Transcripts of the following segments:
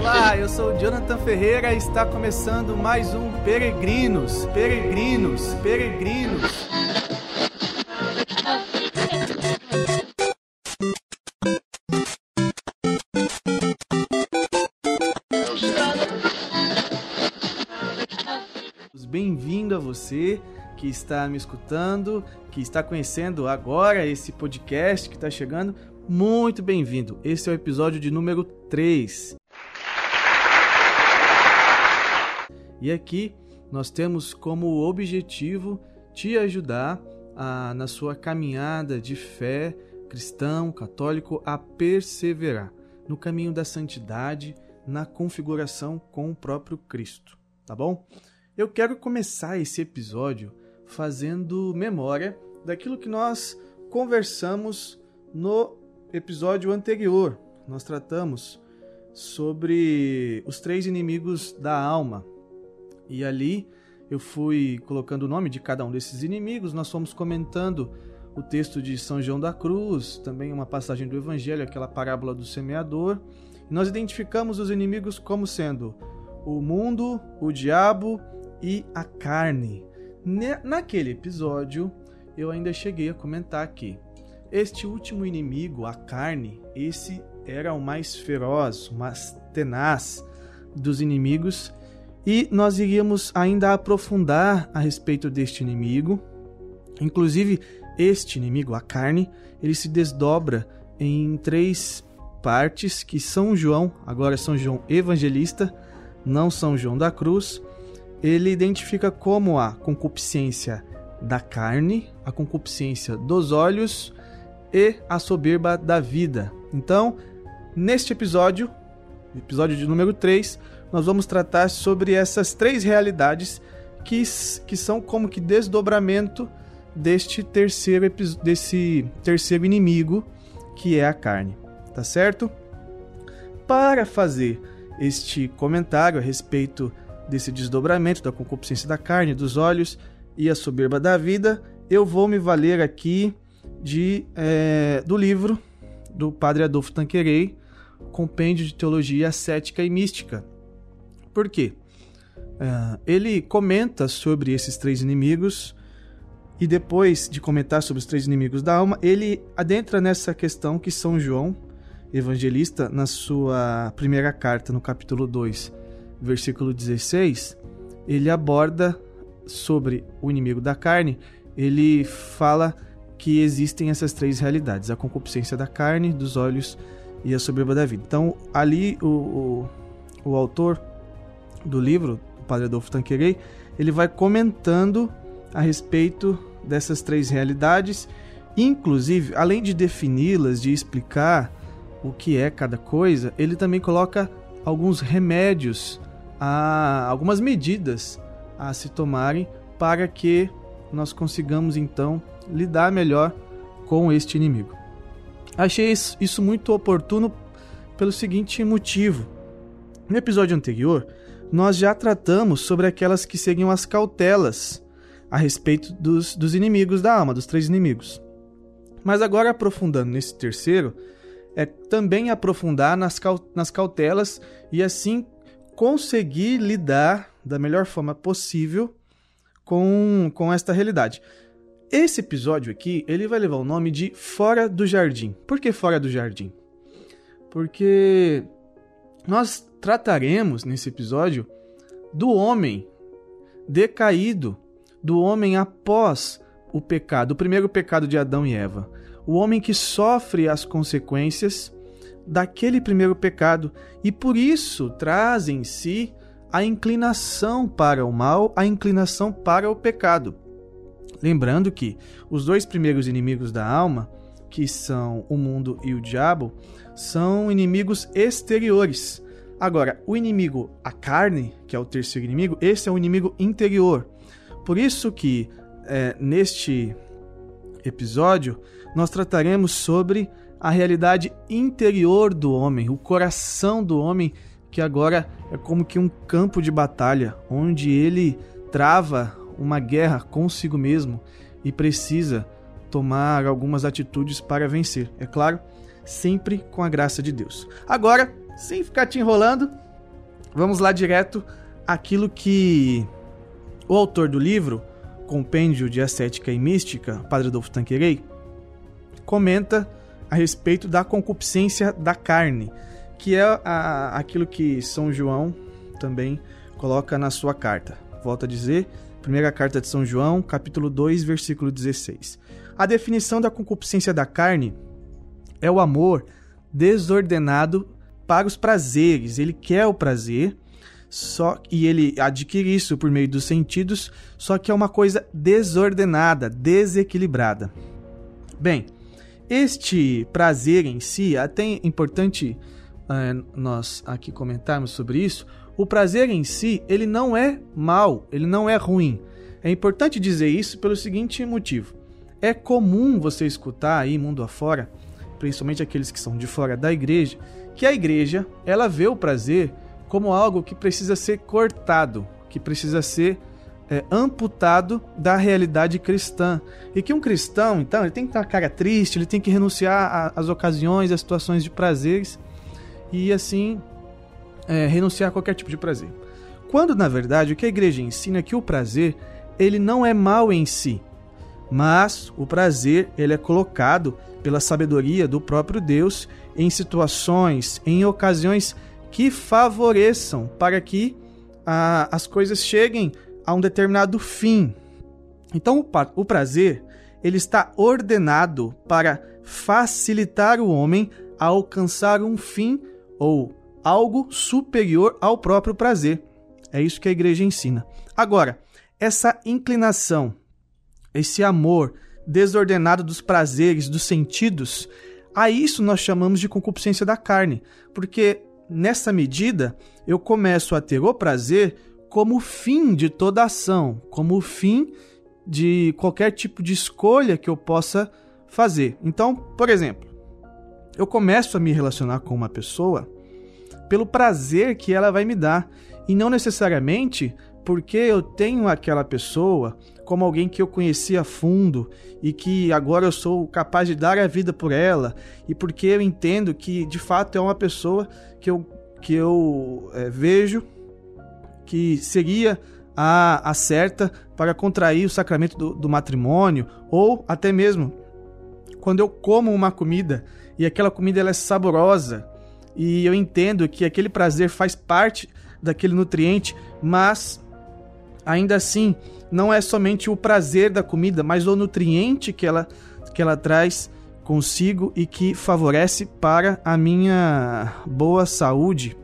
Olá, eu sou o Jonathan Ferreira e está começando mais um Peregrinos, Peregrinos, Peregrinos. Bem-vindo a você que está me escutando, que está conhecendo agora esse podcast que está chegando. Muito bem-vindo. Esse é o episódio de número 3. E aqui nós temos como objetivo te ajudar a, na sua caminhada de fé cristão, católico, a perseverar no caminho da santidade, na configuração com o próprio Cristo, tá bom? Eu quero começar esse episódio fazendo memória daquilo que nós conversamos no episódio anterior. Nós tratamos sobre os três inimigos da alma. E ali eu fui colocando o nome de cada um desses inimigos, nós fomos comentando o texto de São João da Cruz, também uma passagem do Evangelho, aquela parábola do semeador. Nós identificamos os inimigos como sendo o mundo, o diabo e a carne. Naquele episódio, eu ainda cheguei a comentar que este último inimigo, a carne, esse era o mais feroz, o mais tenaz dos inimigos, e nós iríamos ainda aprofundar a respeito deste inimigo. Inclusive, este inimigo, a carne, ele se desdobra em três partes que São João, agora São João Evangelista, não São João da Cruz, ele identifica como a concupiscência da carne, a concupiscência dos olhos e a soberba da vida. Então, neste episódio, episódio de número 3, nós vamos tratar sobre essas três realidades que, que são como que desdobramento deste terceiro desse terceiro inimigo que é a carne, tá certo? Para fazer este comentário a respeito desse desdobramento da concupiscência da carne, dos olhos e a soberba da vida, eu vou me valer aqui de é, do livro do Padre Adolfo Tanquerei, Compêndio de Teologia Cética e Mística. Por quê? É, ele comenta sobre esses três inimigos e depois de comentar sobre os três inimigos da alma, ele adentra nessa questão que São João, evangelista, na sua primeira carta, no capítulo 2, versículo 16, ele aborda sobre o inimigo da carne, ele fala que existem essas três realidades: a concupiscência da carne, dos olhos e a soberba da vida. Então, ali o, o, o autor do livro, o padre Adolfo Tanquerei, ele vai comentando a respeito dessas três realidades, inclusive, além de defini-las, de explicar o que é cada coisa, ele também coloca alguns remédios, a, algumas medidas a se tomarem para que nós consigamos então lidar melhor com este inimigo. Achei isso muito oportuno pelo seguinte motivo. No episódio anterior, nós já tratamos sobre aquelas que seriam as cautelas a respeito dos, dos inimigos da alma, dos três inimigos. Mas agora, aprofundando nesse terceiro, é também aprofundar nas cautelas e assim conseguir lidar da melhor forma possível com, com esta realidade. Esse episódio aqui, ele vai levar o nome de Fora do Jardim. Por que Fora do Jardim? Porque nós trataremos nesse episódio do homem decaído, do homem após o pecado, o primeiro pecado de Adão e Eva. O homem que sofre as consequências daquele primeiro pecado e por isso traz em si a inclinação para o mal, a inclinação para o pecado. Lembrando que os dois primeiros inimigos da alma, que são o mundo e o diabo, são inimigos exteriores. Agora, o inimigo, a carne, que é o terceiro inimigo, esse é o inimigo interior. Por isso que é, neste episódio nós trataremos sobre a realidade interior do homem, o coração do homem, que agora é como que um campo de batalha, onde ele trava uma guerra consigo mesmo e precisa tomar algumas atitudes para vencer. É claro, sempre com a graça de Deus. Agora, sem ficar te enrolando, vamos lá direto àquilo que o autor do livro, Compêndio de Ascética e Mística, Padre Adolfo Tanquerei, comenta a respeito da concupiscência da carne, que é a, aquilo que São João também coloca na sua carta. Volto a dizer, primeira carta de São João, capítulo 2, versículo 16. A definição da concupiscência da carne é o amor desordenado para os prazeres. Ele quer o prazer, só e ele adquire isso por meio dos sentidos, só que é uma coisa desordenada, desequilibrada. Bem, este prazer em si, até importante uh, nós aqui comentarmos sobre isso. O prazer em si, ele não é mal, ele não é ruim. É importante dizer isso pelo seguinte motivo: é comum você escutar aí mundo afora, principalmente aqueles que são de fora da igreja, que a igreja ela vê o prazer como algo que precisa ser cortado, que precisa ser é, amputado da realidade cristã. E que um cristão, então, ele tem que estar cara triste, ele tem que renunciar às ocasiões, às situações de prazeres e assim é, renunciar a qualquer tipo de prazer. Quando, na verdade, o que a igreja ensina é que o prazer ele não é mal em si, mas o prazer ele é colocado pela sabedoria do próprio Deus em situações, em ocasiões que favoreçam para que ah, as coisas cheguem a um determinado fim. Então, o prazer ele está ordenado para facilitar o homem a alcançar um fim ou algo superior ao próprio prazer. É isso que a igreja ensina. Agora, essa inclinação, esse amor desordenado dos prazeres, dos sentidos, a isso nós chamamos de concupiscência da carne, porque nessa medida eu começo a ter o prazer como fim de toda ação, como fim de qualquer tipo de escolha que eu possa fazer. Então, por exemplo, eu começo a me relacionar com uma pessoa pelo prazer que ela vai me dar e não necessariamente porque eu tenho aquela pessoa como alguém que eu conheci a fundo e que agora eu sou capaz de dar a vida por ela e porque eu entendo que de fato é uma pessoa que eu, que eu é, vejo que seria a, a certa para contrair o sacramento do, do matrimônio, ou até mesmo quando eu como uma comida e aquela comida ela é saborosa e eu entendo que aquele prazer faz parte daquele nutriente, mas ainda assim não é somente o prazer da comida, mas o nutriente que ela, que ela traz consigo e que favorece para a minha boa saúde.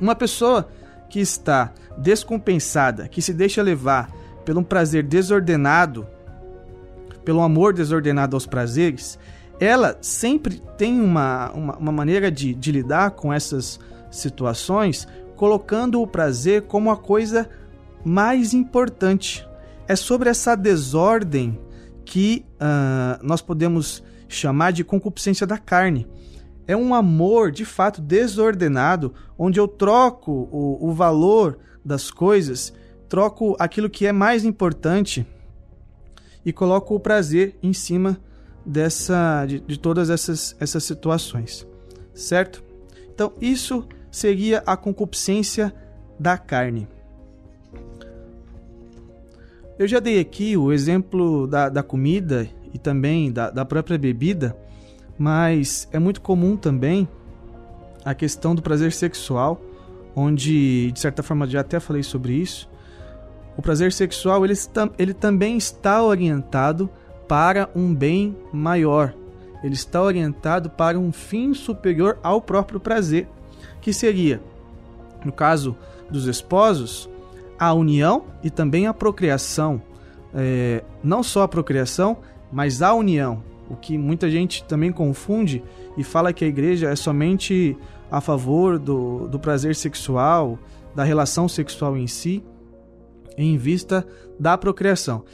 Uma pessoa que está descompensada, que se deixa levar pelo um prazer desordenado, pelo amor desordenado aos prazeres, ela sempre tem uma, uma, uma maneira de, de lidar com essas situações, colocando o prazer como a coisa mais importante. É sobre essa desordem que uh, nós podemos chamar de concupiscência da carne é um amor de fato desordenado, onde eu troco o, o valor das coisas, troco aquilo que é mais importante e coloco o prazer em cima dessa de, de todas essas, essas situações, certo? Então, isso seria a concupiscência da carne. Eu já dei aqui o exemplo da, da comida e também da, da própria bebida mas é muito comum também a questão do prazer sexual, onde, de certa forma, já até falei sobre isso. O prazer sexual ele, ele também está orientado para um bem maior. Ele está orientado para um fim superior ao próprio prazer, que seria, no caso dos esposos, a união e também a procriação. É, não só a procriação, mas a união o que muita gente também confunde e fala que a igreja é somente a favor do, do prazer sexual, da relação sexual em si, em vista da procriação.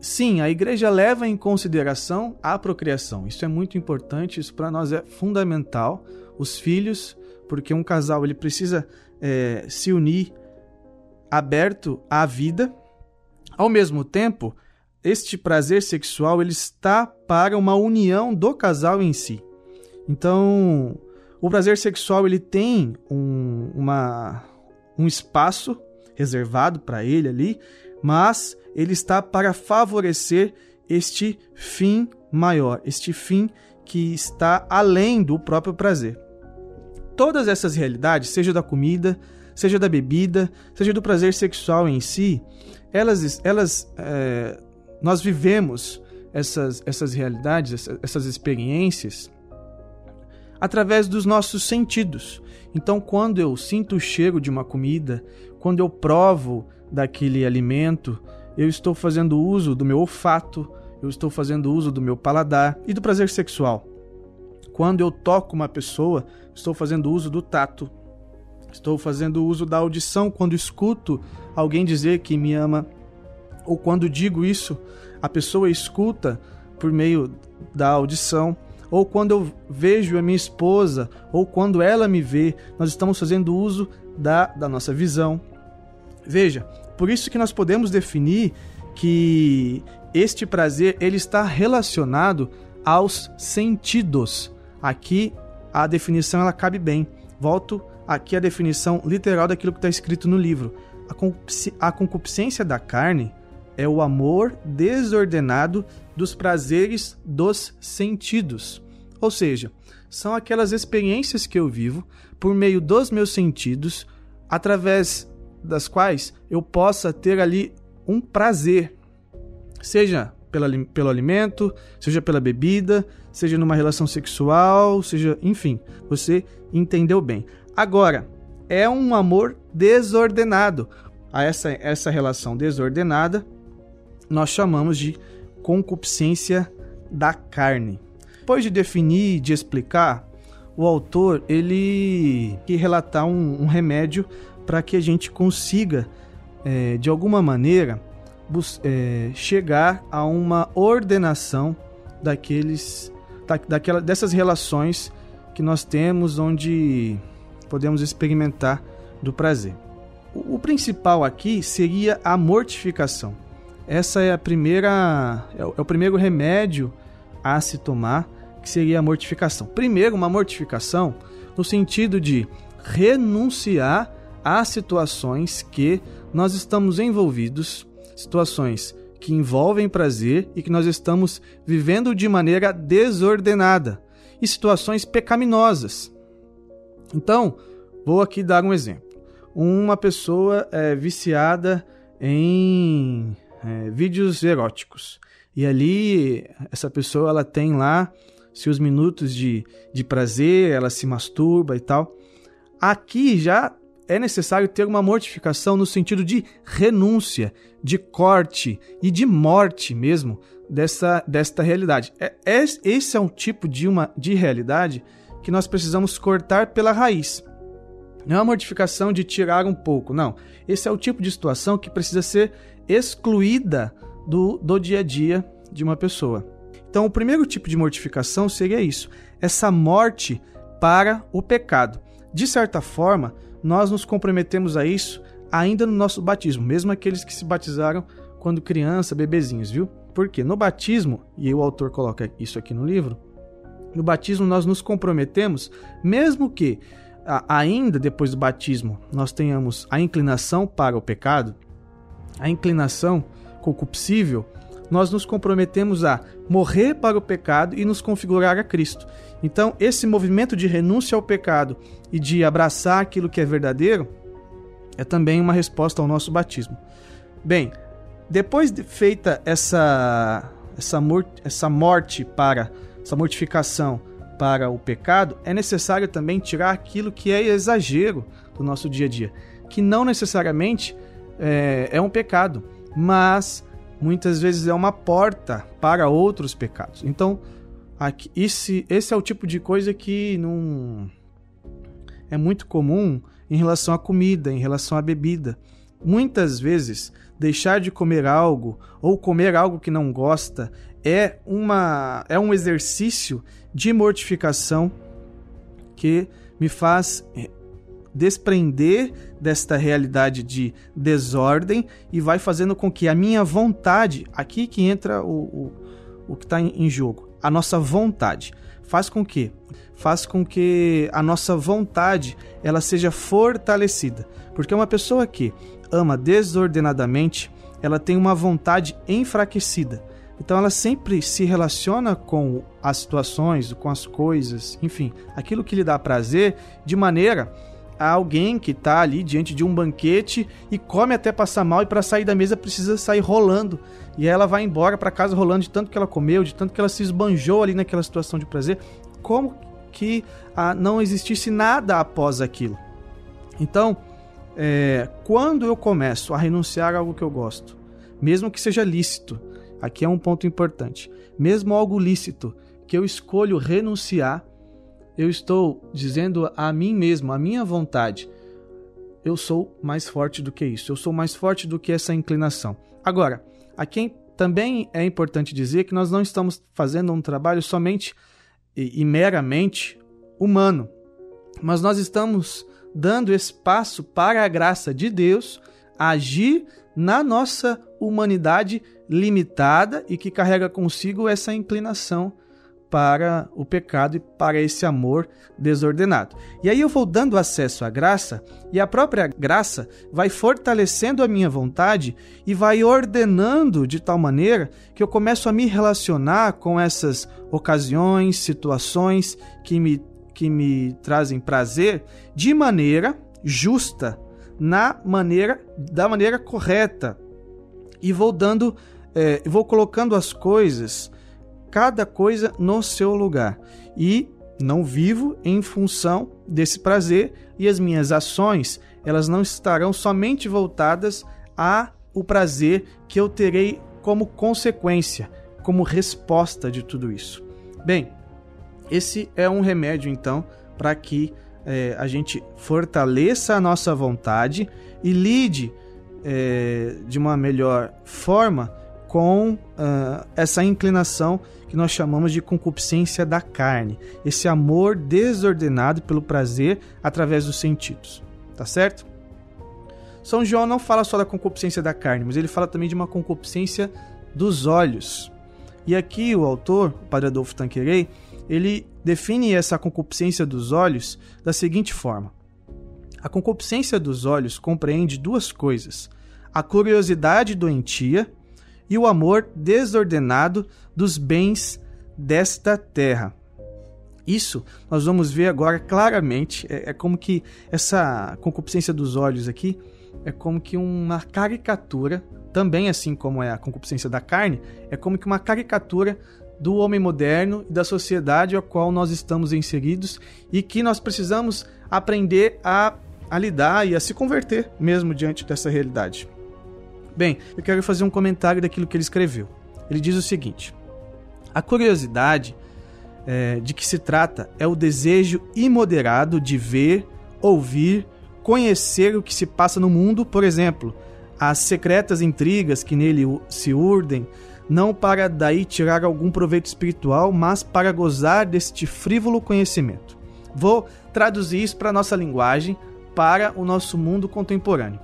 Sim, a igreja leva em consideração a procriação. Isso é muito importante, isso para nós é fundamental. Os filhos, porque um casal ele precisa é, se unir aberto à vida. Ao mesmo tempo, este prazer sexual ele está para uma união do casal em si. Então, o prazer sexual ele tem um, uma, um espaço reservado para ele ali, mas ele está para favorecer este fim maior, este fim que está além do próprio prazer. Todas essas realidades, seja da comida, seja da bebida, seja do prazer sexual em si, elas, elas é, nós vivemos essas, essas realidades, essas, essas experiências através dos nossos sentidos. Então, quando eu sinto o cheiro de uma comida, quando eu provo daquele alimento, eu estou fazendo uso do meu olfato, eu estou fazendo uso do meu paladar e do prazer sexual. Quando eu toco uma pessoa, estou fazendo uso do tato. Estou fazendo uso da audição quando escuto alguém dizer que me ama. Ou quando digo isso, a pessoa escuta por meio da audição. Ou quando eu vejo a minha esposa, ou quando ela me vê, nós estamos fazendo uso da, da nossa visão. Veja, por isso que nós podemos definir que este prazer ele está relacionado aos sentidos. Aqui a definição ela cabe bem. Volto aqui à definição literal daquilo que está escrito no livro. A concupiscência da carne é o amor desordenado dos prazeres dos sentidos. Ou seja, são aquelas experiências que eu vivo por meio dos meus sentidos, através das quais eu possa ter ali um prazer, seja pela, pelo alimento, seja pela bebida, seja numa relação sexual, seja, enfim, você entendeu bem. Agora, é um amor desordenado. A essa, essa relação desordenada nós chamamos de concupiscência da carne. Depois de definir, de explicar, o autor ele que relatar um, um remédio para que a gente consiga, é, de alguma maneira, é, chegar a uma ordenação daqueles, da, daquela, dessas relações que nós temos, onde podemos experimentar do prazer. O, o principal aqui seria a mortificação. Essa é a primeira, é o, é o primeiro remédio a se tomar, que seria a mortificação. Primeiro, uma mortificação no sentido de renunciar a situações que nós estamos envolvidos situações que envolvem prazer e que nós estamos vivendo de maneira desordenada e situações pecaminosas. Então, vou aqui dar um exemplo. Uma pessoa é viciada em é, vídeos eróticos e ali essa pessoa ela tem lá seus minutos de, de prazer, ela se masturba e tal. Aqui já é necessário ter uma mortificação no sentido de renúncia, de corte e de morte mesmo dessa, desta realidade. É, é, esse é um tipo de, uma, de realidade que nós precisamos cortar pela raiz. Não é uma mortificação de tirar um pouco, não. Esse é o tipo de situação que precisa ser excluída do, do dia a dia de uma pessoa. Então, o primeiro tipo de mortificação seria isso: essa morte para o pecado. De certa forma, nós nos comprometemos a isso ainda no nosso batismo, mesmo aqueles que se batizaram quando criança, bebezinhos, viu? Porque no batismo, e o autor coloca isso aqui no livro, no batismo nós nos comprometemos, mesmo que ainda depois do batismo nós tenhamos a inclinação para o pecado, a inclinação concupiscível, nós nos comprometemos a morrer para o pecado e nos configurar a Cristo. Então, esse movimento de renúncia ao pecado e de abraçar aquilo que é verdadeiro é também uma resposta ao nosso batismo. Bem, depois de feita essa essa, essa morte para essa mortificação para o pecado, é necessário também tirar aquilo que é exagero do nosso dia a dia, que não necessariamente é, é um pecado, mas muitas vezes é uma porta para outros pecados. Então, Aqui, esse, esse é o tipo de coisa que não é muito comum em relação à comida, em relação à bebida. Muitas vezes, deixar de comer algo ou comer algo que não gosta é, uma, é um exercício de mortificação que me faz desprender desta realidade de desordem e vai fazendo com que a minha vontade, aqui que entra o, o, o que está em, jogo, a nossa vontade, faz com que faz com que a nossa vontade ela seja fortalecida, porque uma pessoa que ama desordenadamente, ela tem uma vontade enfraquecida. Então ela sempre se relaciona com as situações, com as coisas, enfim, aquilo que lhe dá prazer, de maneira a alguém que está ali diante de um banquete e come até passar mal e para sair da mesa precisa sair rolando. E ela vai embora para casa rolando de tanto que ela comeu, de tanto que ela se esbanjou ali naquela situação de prazer. Como que ah, não existisse nada após aquilo? Então, é, quando eu começo a renunciar a algo que eu gosto, mesmo que seja lícito, aqui é um ponto importante, mesmo algo lícito que eu escolho renunciar, eu estou dizendo a mim mesmo, a minha vontade, eu sou mais forte do que isso, eu sou mais forte do que essa inclinação. Agora, aqui também é importante dizer que nós não estamos fazendo um trabalho somente e, e meramente humano, mas nós estamos dando espaço para a graça de Deus agir na nossa humanidade limitada e que carrega consigo essa inclinação para o pecado e para esse amor desordenado. E aí eu vou dando acesso à graça e a própria graça vai fortalecendo a minha vontade e vai ordenando de tal maneira que eu começo a me relacionar com essas ocasiões, situações que me, que me trazem prazer de maneira justa, na maneira da maneira correta. E vou dando, é, vou colocando as coisas cada coisa no seu lugar. E não vivo em função desse prazer e as minhas ações, elas não estarão somente voltadas a o prazer que eu terei como consequência, como resposta de tudo isso. Bem, esse é um remédio então para que é, a gente fortaleça a nossa vontade e lide é, de uma melhor forma com uh, essa inclinação que nós chamamos de concupiscência da carne, esse amor desordenado pelo prazer através dos sentidos, tá certo? São João não fala só da concupiscência da carne, mas ele fala também de uma concupiscência dos olhos. E aqui o autor, o Padre Adolfo Tanquerei, ele define essa concupiscência dos olhos da seguinte forma: A concupiscência dos olhos compreende duas coisas: a curiosidade doentia e o amor desordenado dos bens desta terra. Isso nós vamos ver agora claramente. É, é, como que essa concupiscência dos olhos aqui é como que uma caricatura, também assim como é a concupiscência da carne, é como que uma caricatura do homem moderno e da sociedade a qual nós estamos inseridos e que nós precisamos aprender a, a lidar e a se converter mesmo diante dessa realidade. Bem, eu quero fazer um comentário daquilo que ele escreveu. Ele diz o seguinte: A curiosidade é, de que se trata é o desejo imoderado de ver, ouvir, conhecer o que se passa no mundo, por exemplo, as secretas intrigas que nele se urdem, não para daí tirar algum proveito espiritual, mas para gozar deste frívolo conhecimento. Vou traduzir isso para a nossa linguagem, para o nosso mundo contemporâneo.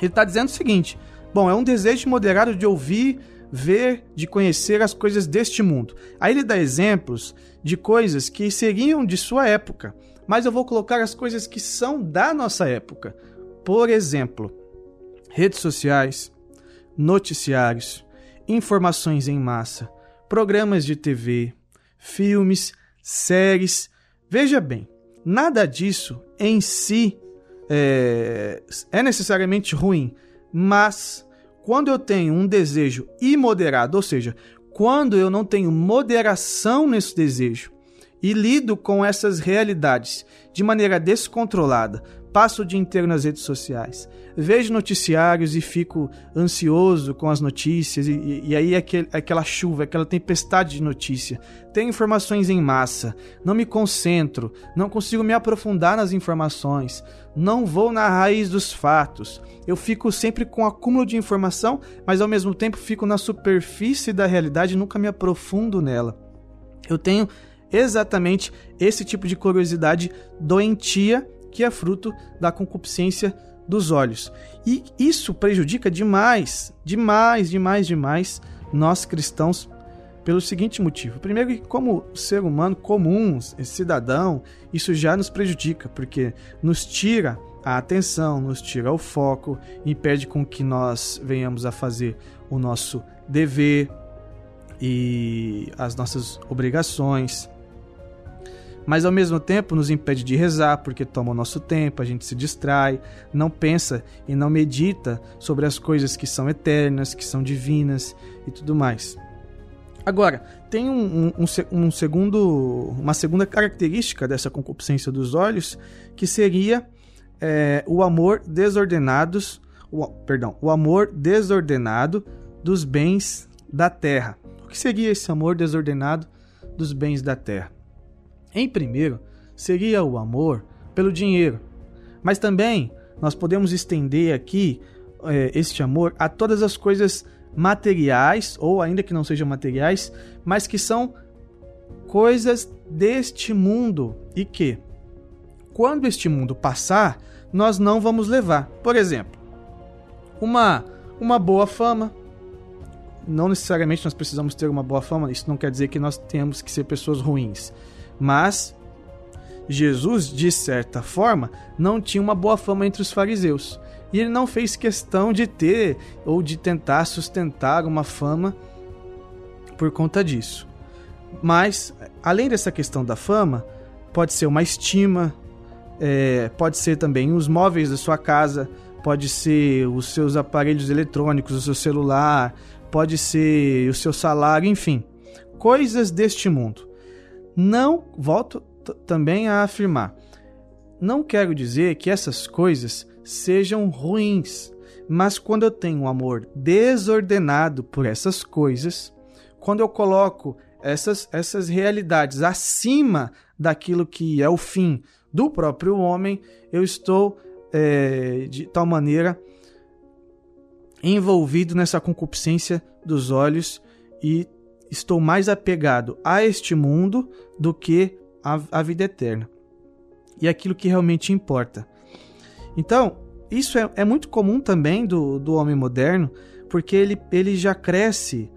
Ele está dizendo o seguinte: Bom, é um desejo moderado de ouvir, ver, de conhecer as coisas deste mundo. Aí ele dá exemplos de coisas que seriam de sua época, mas eu vou colocar as coisas que são da nossa época. Por exemplo, redes sociais, noticiários, informações em massa, programas de TV, filmes, séries. Veja bem, nada disso em si é, é necessariamente ruim mas quando eu tenho um desejo imoderado, ou seja, quando eu não tenho moderação nesse desejo e lido com essas realidades de maneira descontrolada, passo o dia inteiro nas redes sociais, vejo noticiários e fico ansioso com as notícias, e, e aí é aquele, aquela chuva, aquela tempestade de notícia. Tenho informações em massa, não me concentro, não consigo me aprofundar nas informações, não vou na raiz dos fatos. Eu fico sempre com acúmulo de informação, mas ao mesmo tempo fico na superfície da realidade e nunca me aprofundo nela. Eu tenho exatamente esse tipo de curiosidade doentia que é fruto da concupiscência dos olhos. E isso prejudica demais, demais, demais, demais nós cristãos pelo seguinte motivo. Primeiro, como ser humano comum, cidadão, isso já nos prejudica, porque nos tira a atenção, nos tira o foco, impede com que nós venhamos a fazer o nosso dever e as nossas obrigações. Mas ao mesmo tempo nos impede de rezar, porque toma o nosso tempo, a gente se distrai, não pensa e não medita sobre as coisas que são eternas, que são divinas e tudo mais. Agora, tem um, um, um, segundo, uma segunda característica dessa concupiscência dos olhos, que seria é, o amor desordenados, o, perdão, o amor desordenado dos bens da terra. O que seria esse amor desordenado dos bens da terra? Em primeiro, seria o amor pelo dinheiro, mas também nós podemos estender aqui é, este amor a todas as coisas materiais, ou ainda que não sejam materiais, mas que são coisas deste mundo e que, quando este mundo passar, nós não vamos levar. Por exemplo, uma, uma boa fama. Não necessariamente nós precisamos ter uma boa fama, isso não quer dizer que nós temos que ser pessoas ruins. Mas Jesus, de certa forma, não tinha uma boa fama entre os fariseus. E ele não fez questão de ter ou de tentar sustentar uma fama por conta disso. Mas, além dessa questão da fama, pode ser uma estima, é, pode ser também os móveis da sua casa, pode ser os seus aparelhos eletrônicos, o seu celular, pode ser o seu salário, enfim, coisas deste mundo. Não, volto também a afirmar, não quero dizer que essas coisas sejam ruins. Mas quando eu tenho um amor desordenado por essas coisas, quando eu coloco essas, essas realidades acima daquilo que é o fim do próprio homem, eu estou é, de tal maneira envolvido nessa concupiscência dos olhos e estou mais apegado a este mundo do que a vida eterna e aquilo que realmente importa. Então, isso é, é muito comum também do, do homem moderno, porque ele, ele já cresce,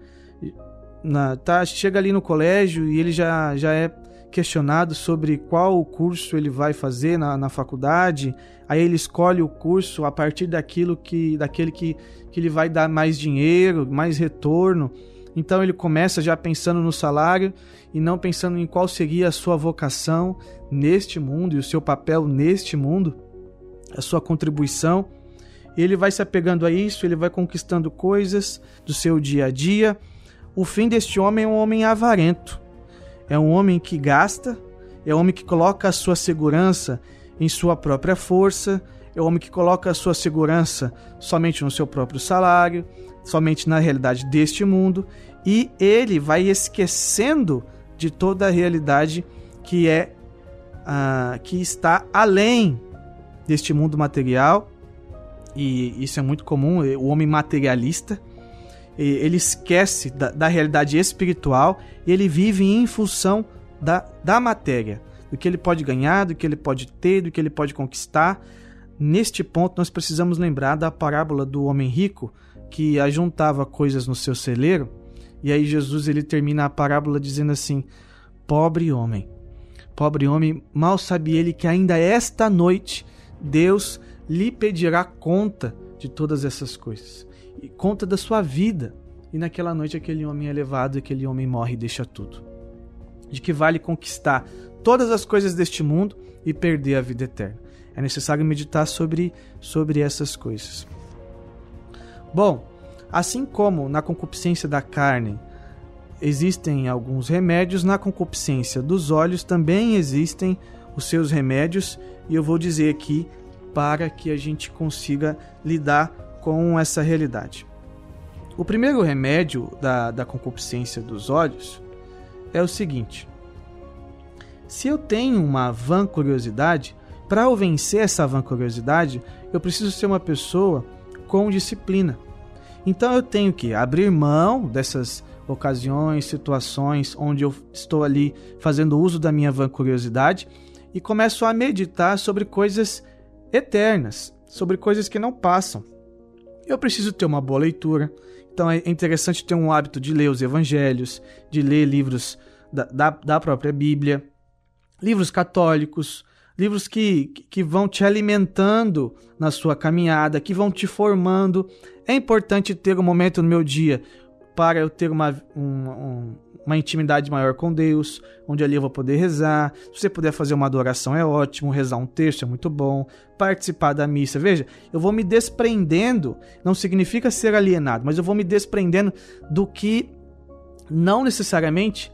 na, tá, chega ali no colégio e ele já, já é questionado sobre qual curso ele vai fazer na, na faculdade, aí ele escolhe o curso a partir daquilo que daquele que, que ele vai dar mais dinheiro, mais retorno. Então ele começa já pensando no salário e não pensando em qual seria a sua vocação neste mundo e o seu papel neste mundo a sua contribuição. Ele vai se apegando a isso, ele vai conquistando coisas do seu dia a dia. O fim deste homem é um homem avarento. É um homem que gasta, é um homem que coloca a sua segurança em sua própria força, é um homem que coloca a sua segurança somente no seu próprio salário, somente na realidade deste mundo, e ele vai esquecendo de toda a realidade que é uh, que está além deste mundo material, e isso é muito comum, o homem materialista, ele esquece da, da realidade espiritual e ele vive em função da, da matéria, do que ele pode ganhar, do que ele pode ter, do que ele pode conquistar. Neste ponto, nós precisamos lembrar da parábola do homem rico que ajuntava coisas no seu celeiro. E aí Jesus ele termina a parábola dizendo assim: Pobre homem, pobre homem, mal sabe ele que ainda esta noite Deus lhe pedirá conta de todas essas coisas e conta da sua vida. E naquela noite aquele homem é levado, aquele homem morre e deixa tudo. De que vale conquistar todas as coisas deste mundo e perder a vida eterna. É necessário meditar sobre, sobre essas coisas. Bom, assim como na concupiscência da carne existem alguns remédios, na concupiscência dos olhos também existem os seus remédios e eu vou dizer aqui para que a gente consiga lidar com essa realidade. O primeiro remédio da, da concupiscência dos olhos é o seguinte: se eu tenho uma vã curiosidade, para eu vencer essa vã curiosidade, eu preciso ser uma pessoa com disciplina. Então eu tenho que abrir mão dessas ocasiões, situações onde eu estou ali fazendo uso da minha vã curiosidade e começo a meditar sobre coisas eternas, sobre coisas que não passam. Eu preciso ter uma boa leitura, então é interessante ter um hábito de ler os evangelhos, de ler livros da, da, da própria Bíblia, livros católicos, livros que, que vão te alimentando na sua caminhada, que vão te formando. É importante ter um momento no meu dia para eu ter uma, um, uma intimidade maior com Deus, onde ali eu vou poder rezar. Se você puder fazer uma adoração é ótimo, rezar um texto é muito bom, participar da missa. Veja, eu vou me desprendendo, não significa ser alienado, mas eu vou me desprendendo do que não necessariamente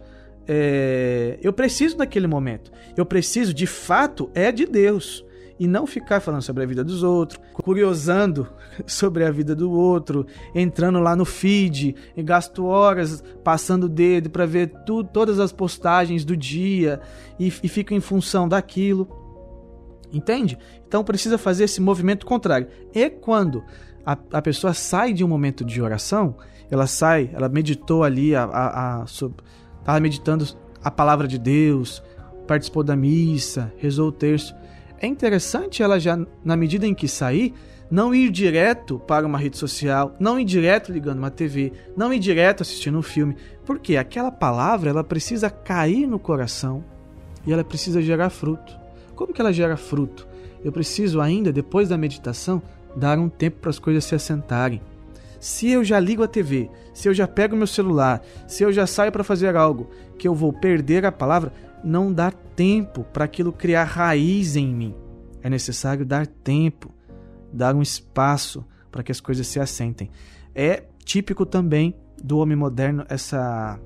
é, eu preciso naquele momento. Eu preciso, de fato, é de Deus. E não ficar falando sobre a vida dos outros, curiosando sobre a vida do outro, entrando lá no feed, e gasto horas passando o dedo para ver tu, todas as postagens do dia e, e fico em função daquilo. Entende? Então precisa fazer esse movimento contrário. E quando a, a pessoa sai de um momento de oração, ela sai, ela meditou ali a, a, a sobre, estava meditando a palavra de Deus, participou da missa, rezou o terço. É interessante ela já, na medida em que sair, não ir direto para uma rede social, não ir direto ligando uma TV, não ir direto assistindo um filme, porque aquela palavra ela precisa cair no coração e ela precisa gerar fruto. Como que ela gera fruto? Eu preciso ainda, depois da meditação, dar um tempo para as coisas se assentarem. Se eu já ligo a TV, se eu já pego meu celular, se eu já saio para fazer algo que eu vou perder a palavra, não dá tempo para aquilo criar raiz em mim. É necessário dar tempo, dar um espaço para que as coisas se assentem. É típico também do homem moderno essa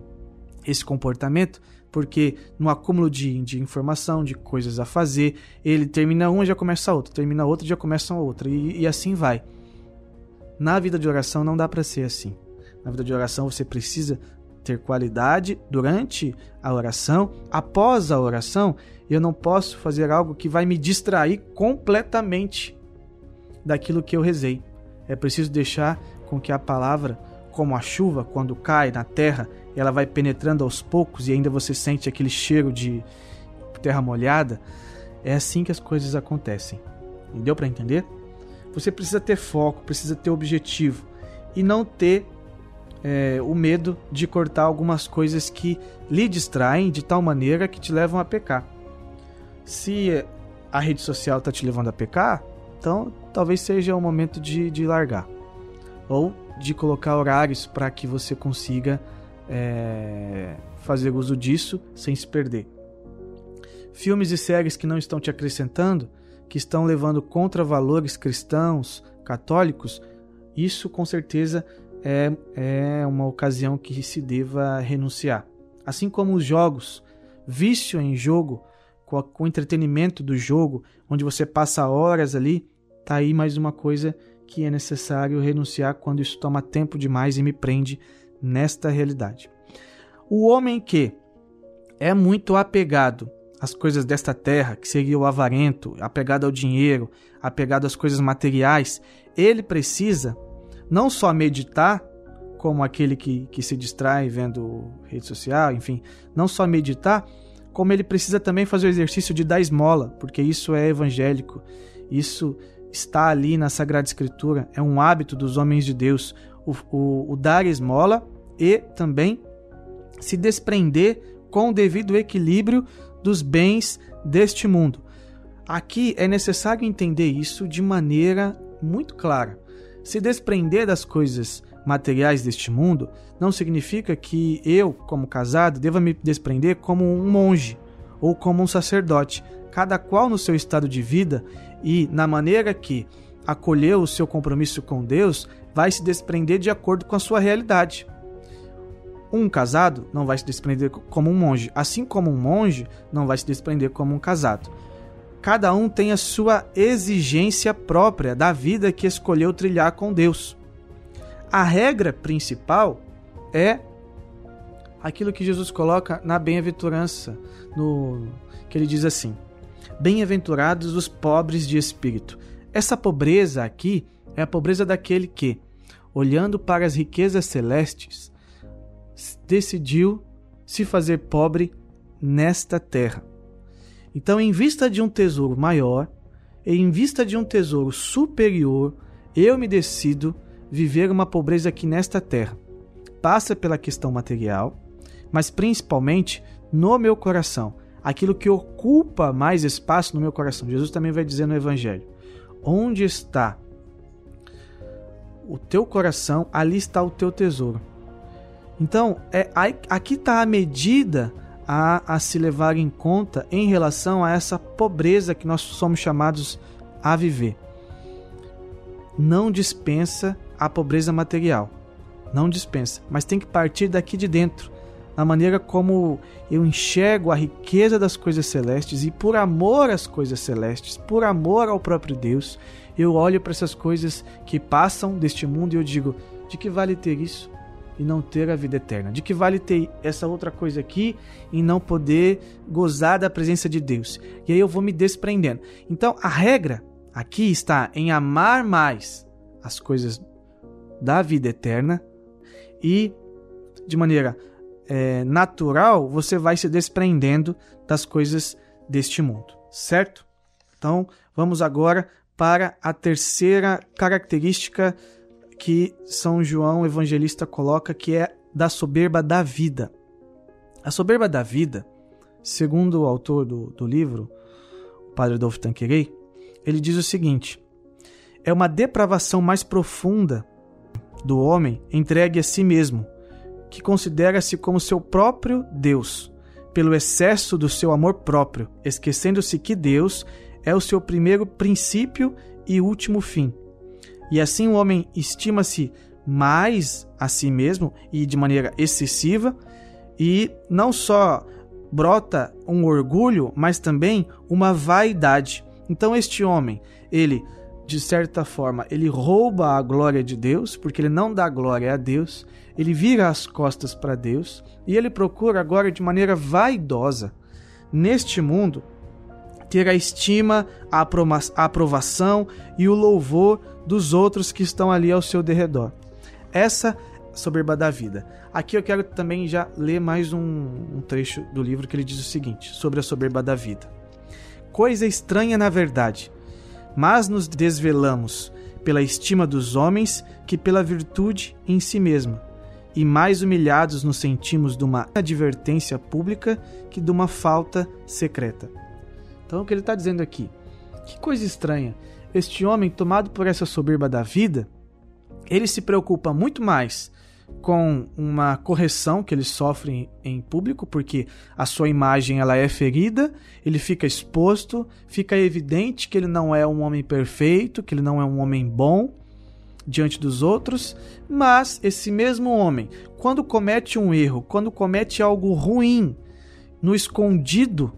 esse comportamento, porque no acúmulo de, de informação, de coisas a fazer, ele termina uma já começa a outra, termina outra já começa a outra e, e assim vai. Na vida de oração não dá para ser assim. Na vida de oração você precisa ter qualidade durante a oração, após a oração, eu não posso fazer algo que vai me distrair completamente daquilo que eu rezei. É preciso deixar com que a palavra, como a chuva, quando cai na terra, ela vai penetrando aos poucos e ainda você sente aquele cheiro de terra molhada. É assim que as coisas acontecem. Deu para entender? Você precisa ter foco, precisa ter objetivo e não ter é, o medo de cortar algumas coisas que lhe distraem de tal maneira que te levam a pecar. Se a rede social está te levando a pecar, então talvez seja o momento de, de largar ou de colocar horários para que você consiga é, fazer uso disso sem se perder. Filmes e séries que não estão te acrescentando, que estão levando contra valores cristãos, católicos, isso com certeza é, é uma ocasião que se deva renunciar. Assim como os jogos, vício em jogo, com, a, com o entretenimento do jogo, onde você passa horas ali, tá aí mais uma coisa que é necessário renunciar quando isso toma tempo demais e me prende nesta realidade. O homem que é muito apegado as coisas desta terra, que seria o avarento, apegado ao dinheiro, apegado às coisas materiais, ele precisa não só meditar, como aquele que, que se distrai vendo rede social, enfim, não só meditar, como ele precisa também fazer o exercício de dar esmola, porque isso é evangélico, isso está ali na Sagrada Escritura, é um hábito dos homens de Deus, o, o, o dar esmola e também se desprender com o devido equilíbrio dos bens deste mundo. Aqui é necessário entender isso de maneira muito clara. Se desprender das coisas materiais deste mundo não significa que eu, como casado, deva me desprender como um monge ou como um sacerdote. Cada qual no seu estado de vida e na maneira que acolheu o seu compromisso com Deus, vai se desprender de acordo com a sua realidade. Um casado não vai se desprender como um monge, assim como um monge não vai se desprender como um casado. Cada um tem a sua exigência própria da vida que escolheu trilhar com Deus. A regra principal é aquilo que Jesus coloca na bem-aventurança, no que ele diz assim: Bem-aventurados os pobres de espírito. Essa pobreza aqui é a pobreza daquele que, olhando para as riquezas celestes, decidiu se fazer pobre nesta terra. Então, em vista de um tesouro maior, em vista de um tesouro superior, eu me decido viver uma pobreza aqui nesta terra. Passa pela questão material, mas principalmente no meu coração, aquilo que ocupa mais espaço no meu coração. Jesus também vai dizer no Evangelho: onde está o teu coração, ali está o teu tesouro. Então, é, aqui está a medida a, a se levar em conta em relação a essa pobreza que nós somos chamados a viver. Não dispensa a pobreza material. Não dispensa, mas tem que partir daqui de dentro, na maneira como eu enxergo a riqueza das coisas celestes e por amor às coisas celestes, por amor ao próprio Deus, eu olho para essas coisas que passam deste mundo e eu digo: de que vale ter isso? E não ter a vida eterna? De que vale ter essa outra coisa aqui e não poder gozar da presença de Deus? E aí eu vou me desprendendo. Então a regra aqui está em amar mais as coisas da vida eterna e de maneira é, natural você vai se desprendendo das coisas deste mundo, certo? Então vamos agora para a terceira característica que São João Evangelista coloca que é da soberba da vida. A soberba da vida, segundo o autor do, do livro, o padre Adolfo Tanquerei, ele diz o seguinte: é uma depravação mais profunda do homem entregue a si mesmo, que considera-se como seu próprio Deus, pelo excesso do seu amor próprio, esquecendo-se que Deus é o seu primeiro princípio e último fim e assim o homem estima-se mais a si mesmo e de maneira excessiva, e não só brota um orgulho, mas também uma vaidade. Então este homem, ele de certa forma, ele rouba a glória de Deus, porque ele não dá glória a Deus, ele vira as costas para Deus e ele procura agora de maneira vaidosa neste mundo ter a estima, a aprovação e o louvor dos outros que estão ali ao seu derredor. Essa soberba da vida. Aqui eu quero também já ler mais um, um trecho do livro que ele diz o seguinte sobre a soberba da vida. Coisa estranha na verdade, mas nos desvelamos pela estima dos homens que pela virtude em si mesma, e mais humilhados nos sentimos de uma advertência pública que de uma falta secreta. Então o que ele está dizendo aqui? Que coisa estranha este homem, tomado por essa soberba da vida, ele se preocupa muito mais com uma correção que ele sofre em público, porque a sua imagem ela é ferida, ele fica exposto, fica evidente que ele não é um homem perfeito, que ele não é um homem bom diante dos outros, mas esse mesmo homem, quando comete um erro, quando comete algo ruim no escondido,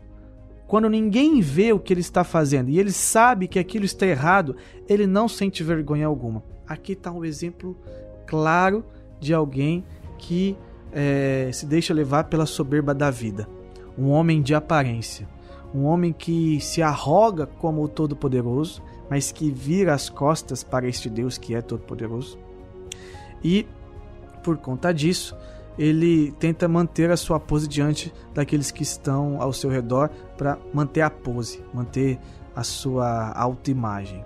quando ninguém vê o que ele está fazendo e ele sabe que aquilo está errado, ele não sente vergonha alguma. Aqui está um exemplo claro de alguém que é, se deixa levar pela soberba da vida. Um homem de aparência. Um homem que se arroga como o Todo-Poderoso, mas que vira as costas para este Deus que é Todo-Poderoso. E, por conta disso, ele tenta manter a sua pose diante daqueles que estão ao seu redor para manter a pose, manter a sua autoimagem.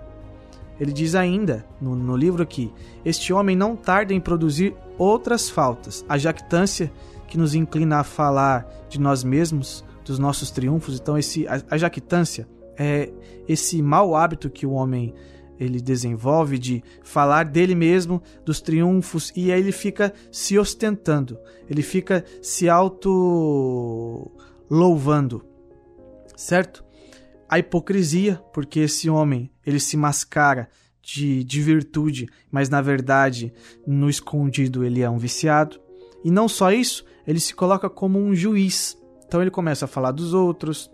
Ele diz ainda no, no livro aqui: Este homem não tarda em produzir outras faltas. A jactância que nos inclina a falar de nós mesmos, dos nossos triunfos. Então, esse, a, a jactância é esse mau hábito que o homem ele desenvolve de falar dele mesmo, dos triunfos, e aí ele fica se ostentando, ele fica se auto louvando, certo? A hipocrisia, porque esse homem ele se mascara de, de virtude, mas na verdade no escondido ele é um viciado. E não só isso, ele se coloca como um juiz. Então ele começa a falar dos outros,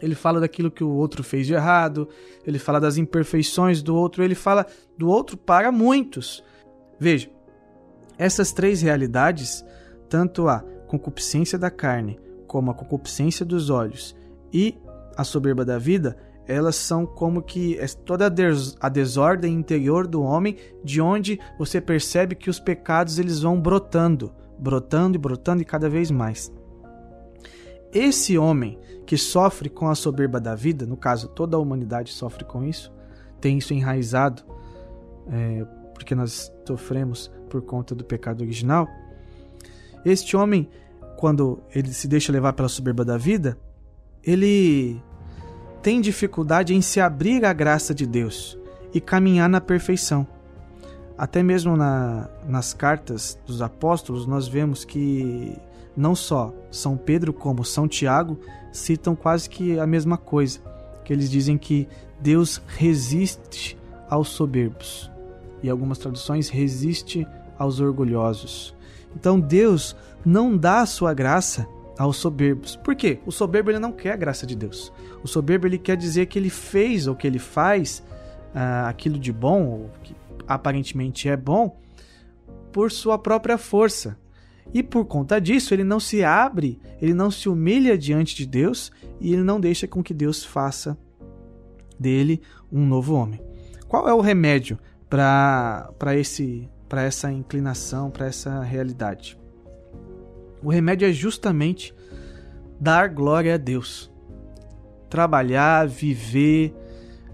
ele fala daquilo que o outro fez de errado, ele fala das imperfeições do outro, ele fala do outro para muitos. Veja, essas três realidades, tanto a concupiscência da carne, como a concupiscência dos olhos e a soberba da vida, elas são como que é toda a desordem interior do homem, de onde você percebe que os pecados eles vão brotando, brotando e brotando e cada vez mais. Esse homem que sofre com a soberba da vida, no caso toda a humanidade sofre com isso, tem isso enraizado, é, porque nós sofremos por conta do pecado original. Este homem, quando ele se deixa levar pela soberba da vida, ele tem dificuldade em se abrir à graça de Deus e caminhar na perfeição. Até mesmo na, nas cartas dos apóstolos, nós vemos que não só São Pedro como São Tiago citam quase que a mesma coisa, que eles dizem que Deus resiste aos soberbos e algumas traduções resiste aos orgulhosos. Então Deus não dá a sua graça aos soberbos. Por quê? O soberbo ele não quer a graça de Deus. O soberbo ele quer dizer que ele fez ou que ele faz ah, aquilo de bom, ou que aparentemente é bom, por sua própria força. E por conta disso, ele não se abre, ele não se humilha diante de Deus e ele não deixa com que Deus faça dele um novo homem. Qual é o remédio para esse para essa inclinação, para essa realidade? O remédio é justamente dar glória a Deus. Trabalhar, viver,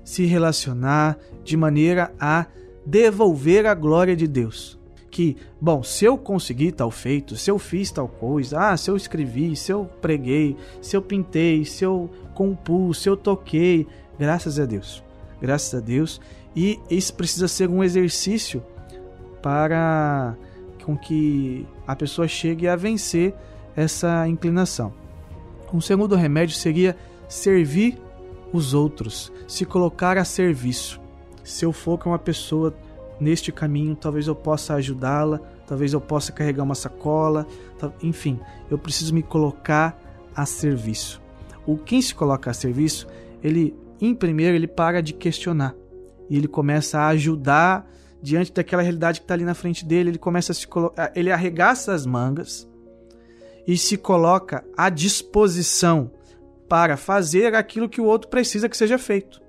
se relacionar de maneira a devolver a glória de Deus que, bom, se eu conseguir tal feito, se eu fiz tal coisa, ah, se eu escrevi, se eu preguei, se eu pintei, se eu compus, se eu toquei, graças a Deus. Graças a Deus. E isso precisa ser um exercício para com que a pessoa chegue a vencer essa inclinação. Um segundo remédio seria servir os outros, se colocar a serviço. Se eu for com uma pessoa neste caminho, talvez eu possa ajudá-la, talvez eu possa carregar uma sacola, enfim, eu preciso me colocar a serviço. O quem se coloca a serviço, ele em primeiro ele para de questionar e ele começa a ajudar diante daquela realidade que está ali na frente dele, ele começa a se ele arregaça as mangas e se coloca à disposição para fazer aquilo que o outro precisa que seja feito.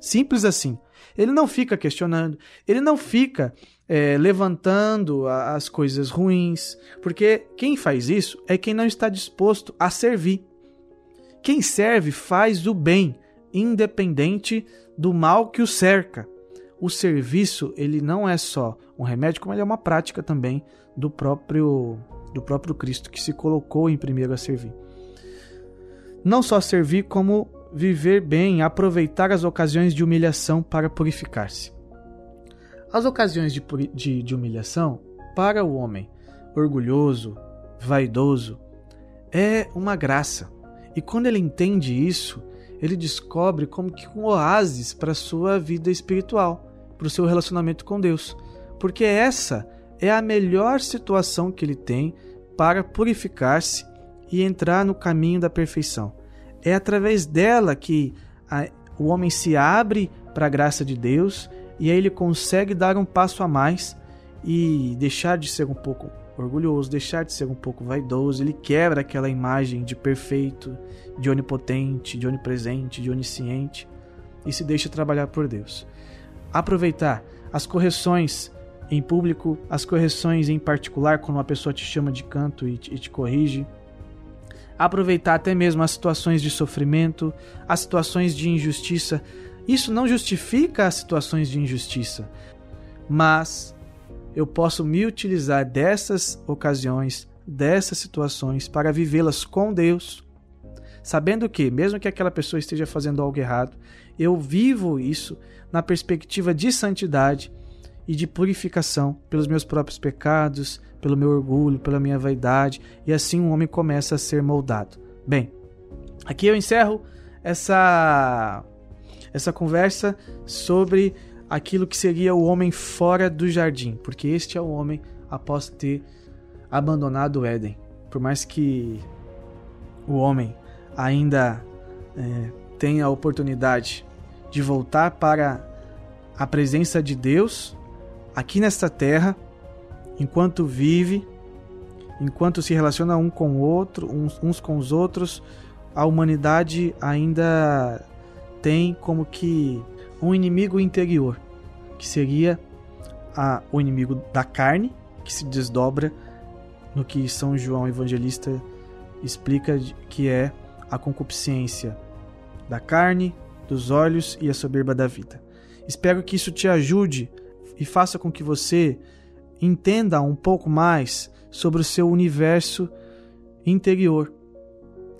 Simples assim. Ele não fica questionando, ele não fica é, levantando as coisas ruins, porque quem faz isso é quem não está disposto a servir. Quem serve faz o bem, independente do mal que o cerca. O serviço, ele não é só um remédio, como ele é uma prática também do próprio do próprio Cristo que se colocou em primeiro a servir. Não só servir, como viver bem, aproveitar as ocasiões de humilhação para purificar-se. As ocasiões de, de, de humilhação, para o homem orgulhoso, vaidoso, é uma graça. E quando ele entende isso, ele descobre como que um oásis para a sua vida espiritual, para o seu relacionamento com Deus. Porque essa é a melhor situação que ele tem para purificar-se e entrar no caminho da perfeição. É através dela que a, o homem se abre para a graça de Deus e aí ele consegue dar um passo a mais e deixar de ser um pouco orgulhoso, deixar de ser um pouco vaidoso. Ele quebra aquela imagem de perfeito, de onipotente, de onipresente, de onisciente e se deixa trabalhar por Deus. Aproveitar as correções em público, as correções em particular, quando uma pessoa te chama de canto e te, e te corrige aproveitar até mesmo as situações de sofrimento, as situações de injustiça. Isso não justifica as situações de injustiça, mas eu posso me utilizar dessas ocasiões, dessas situações para vivê-las com Deus, sabendo que, mesmo que aquela pessoa esteja fazendo algo errado, eu vivo isso na perspectiva de santidade e de purificação pelos meus próprios pecados, pelo meu orgulho, pela minha vaidade, e assim um homem começa a ser moldado. Bem, aqui eu encerro essa essa conversa sobre aquilo que seria o homem fora do jardim, porque este é o homem após ter abandonado o Éden. Por mais que o homem ainda é, tenha a oportunidade de voltar para a presença de Deus aqui nesta terra, enquanto vive, enquanto se relaciona um com o outro, uns, uns com os outros, a humanidade ainda tem como que um inimigo interior, que seria a, o inimigo da carne, que se desdobra no que São João Evangelista explica que é a concupiscência da carne, dos olhos e a soberba da vida. Espero que isso te ajude e faça com que você entenda um pouco mais sobre o seu universo interior,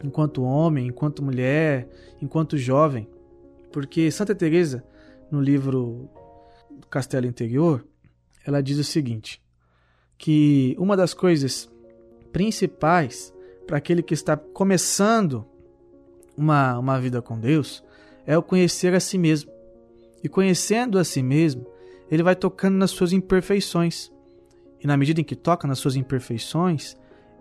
enquanto homem, enquanto mulher, enquanto jovem, porque Santa Teresa, no livro Castelo Interior, ela diz o seguinte: que uma das coisas principais para aquele que está começando uma, uma vida com Deus é o conhecer a si mesmo. E conhecendo a si mesmo, ele vai tocando nas suas imperfeições. E na medida em que toca nas suas imperfeições,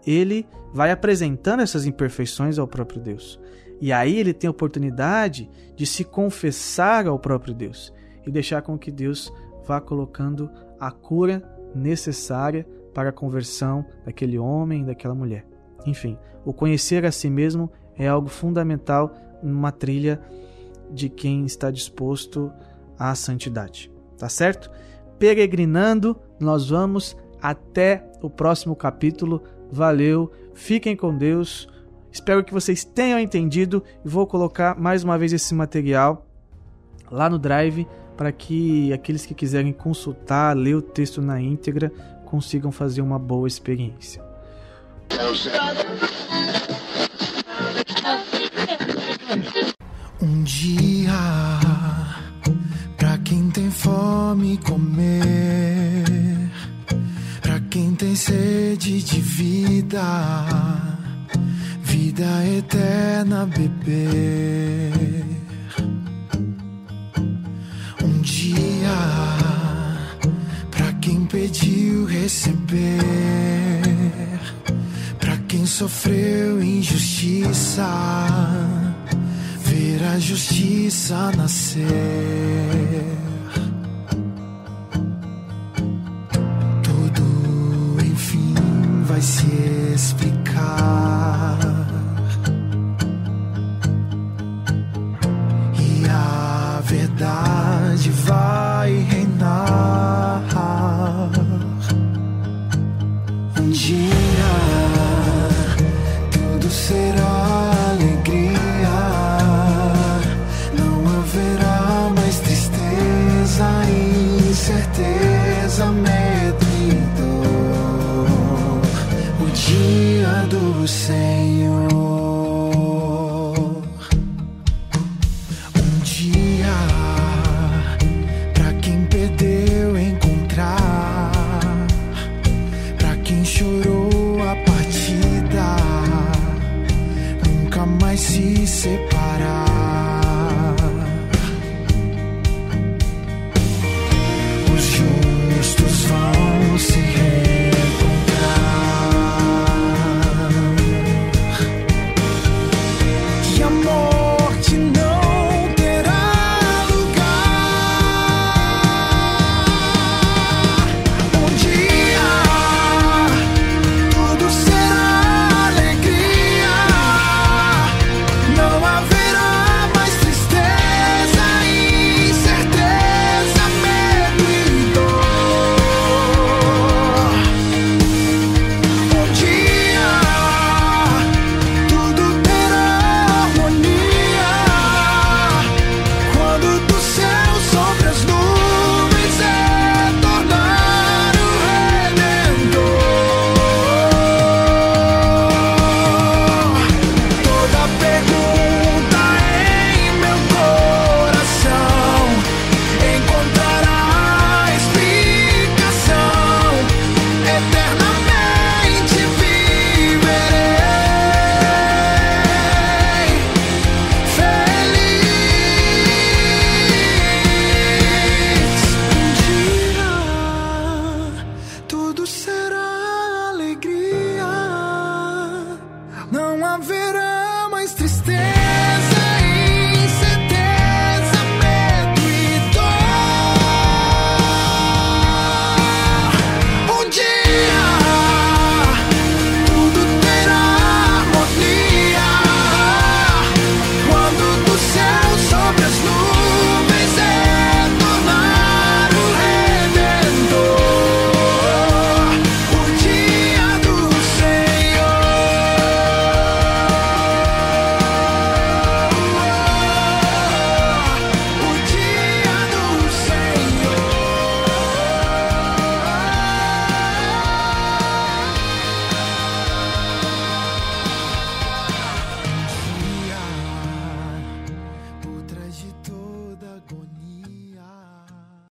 ele vai apresentando essas imperfeições ao próprio Deus. E aí ele tem a oportunidade de se confessar ao próprio Deus e deixar com que Deus vá colocando a cura necessária para a conversão daquele homem, daquela mulher. Enfim, o conhecer a si mesmo é algo fundamental numa trilha de quem está disposto à santidade. Tá certo? Peregrinando, nós vamos até o próximo capítulo. Valeu, fiquem com Deus. Espero que vocês tenham entendido e vou colocar mais uma vez esse material lá no Drive para que aqueles que quiserem consultar, ler o texto na íntegra, consigam fazer uma boa experiência. Um dia, fome comer, pra quem tem sede de vida, vida eterna beber. Um dia, pra quem pediu receber quem sofreu injustiça, ver a justiça nascer. Se explicar. E a verdade vai dia do Senhor.